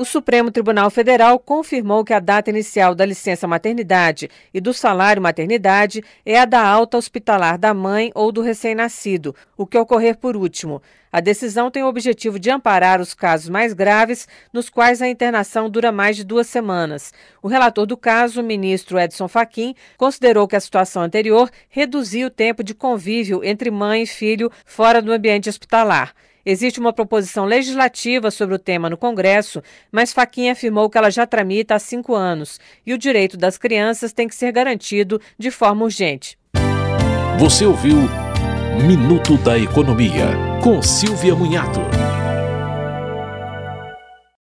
O Supremo Tribunal Federal confirmou que a data inicial da licença maternidade e do salário maternidade é a da alta hospitalar da mãe ou do recém-nascido, o que ocorrer por último. A decisão tem o objetivo de amparar os casos mais graves, nos quais a internação dura mais de duas semanas. O relator do caso, o ministro Edson Fachin, considerou que a situação anterior reduzia o tempo de convívio entre mãe e filho fora do ambiente hospitalar. Existe uma proposição legislativa sobre o tema no Congresso, mas Faquinha afirmou que ela já tramita há cinco anos e o direito das crianças tem que ser garantido de forma urgente. Você ouviu Minuto da Economia, com Silvia Munhato.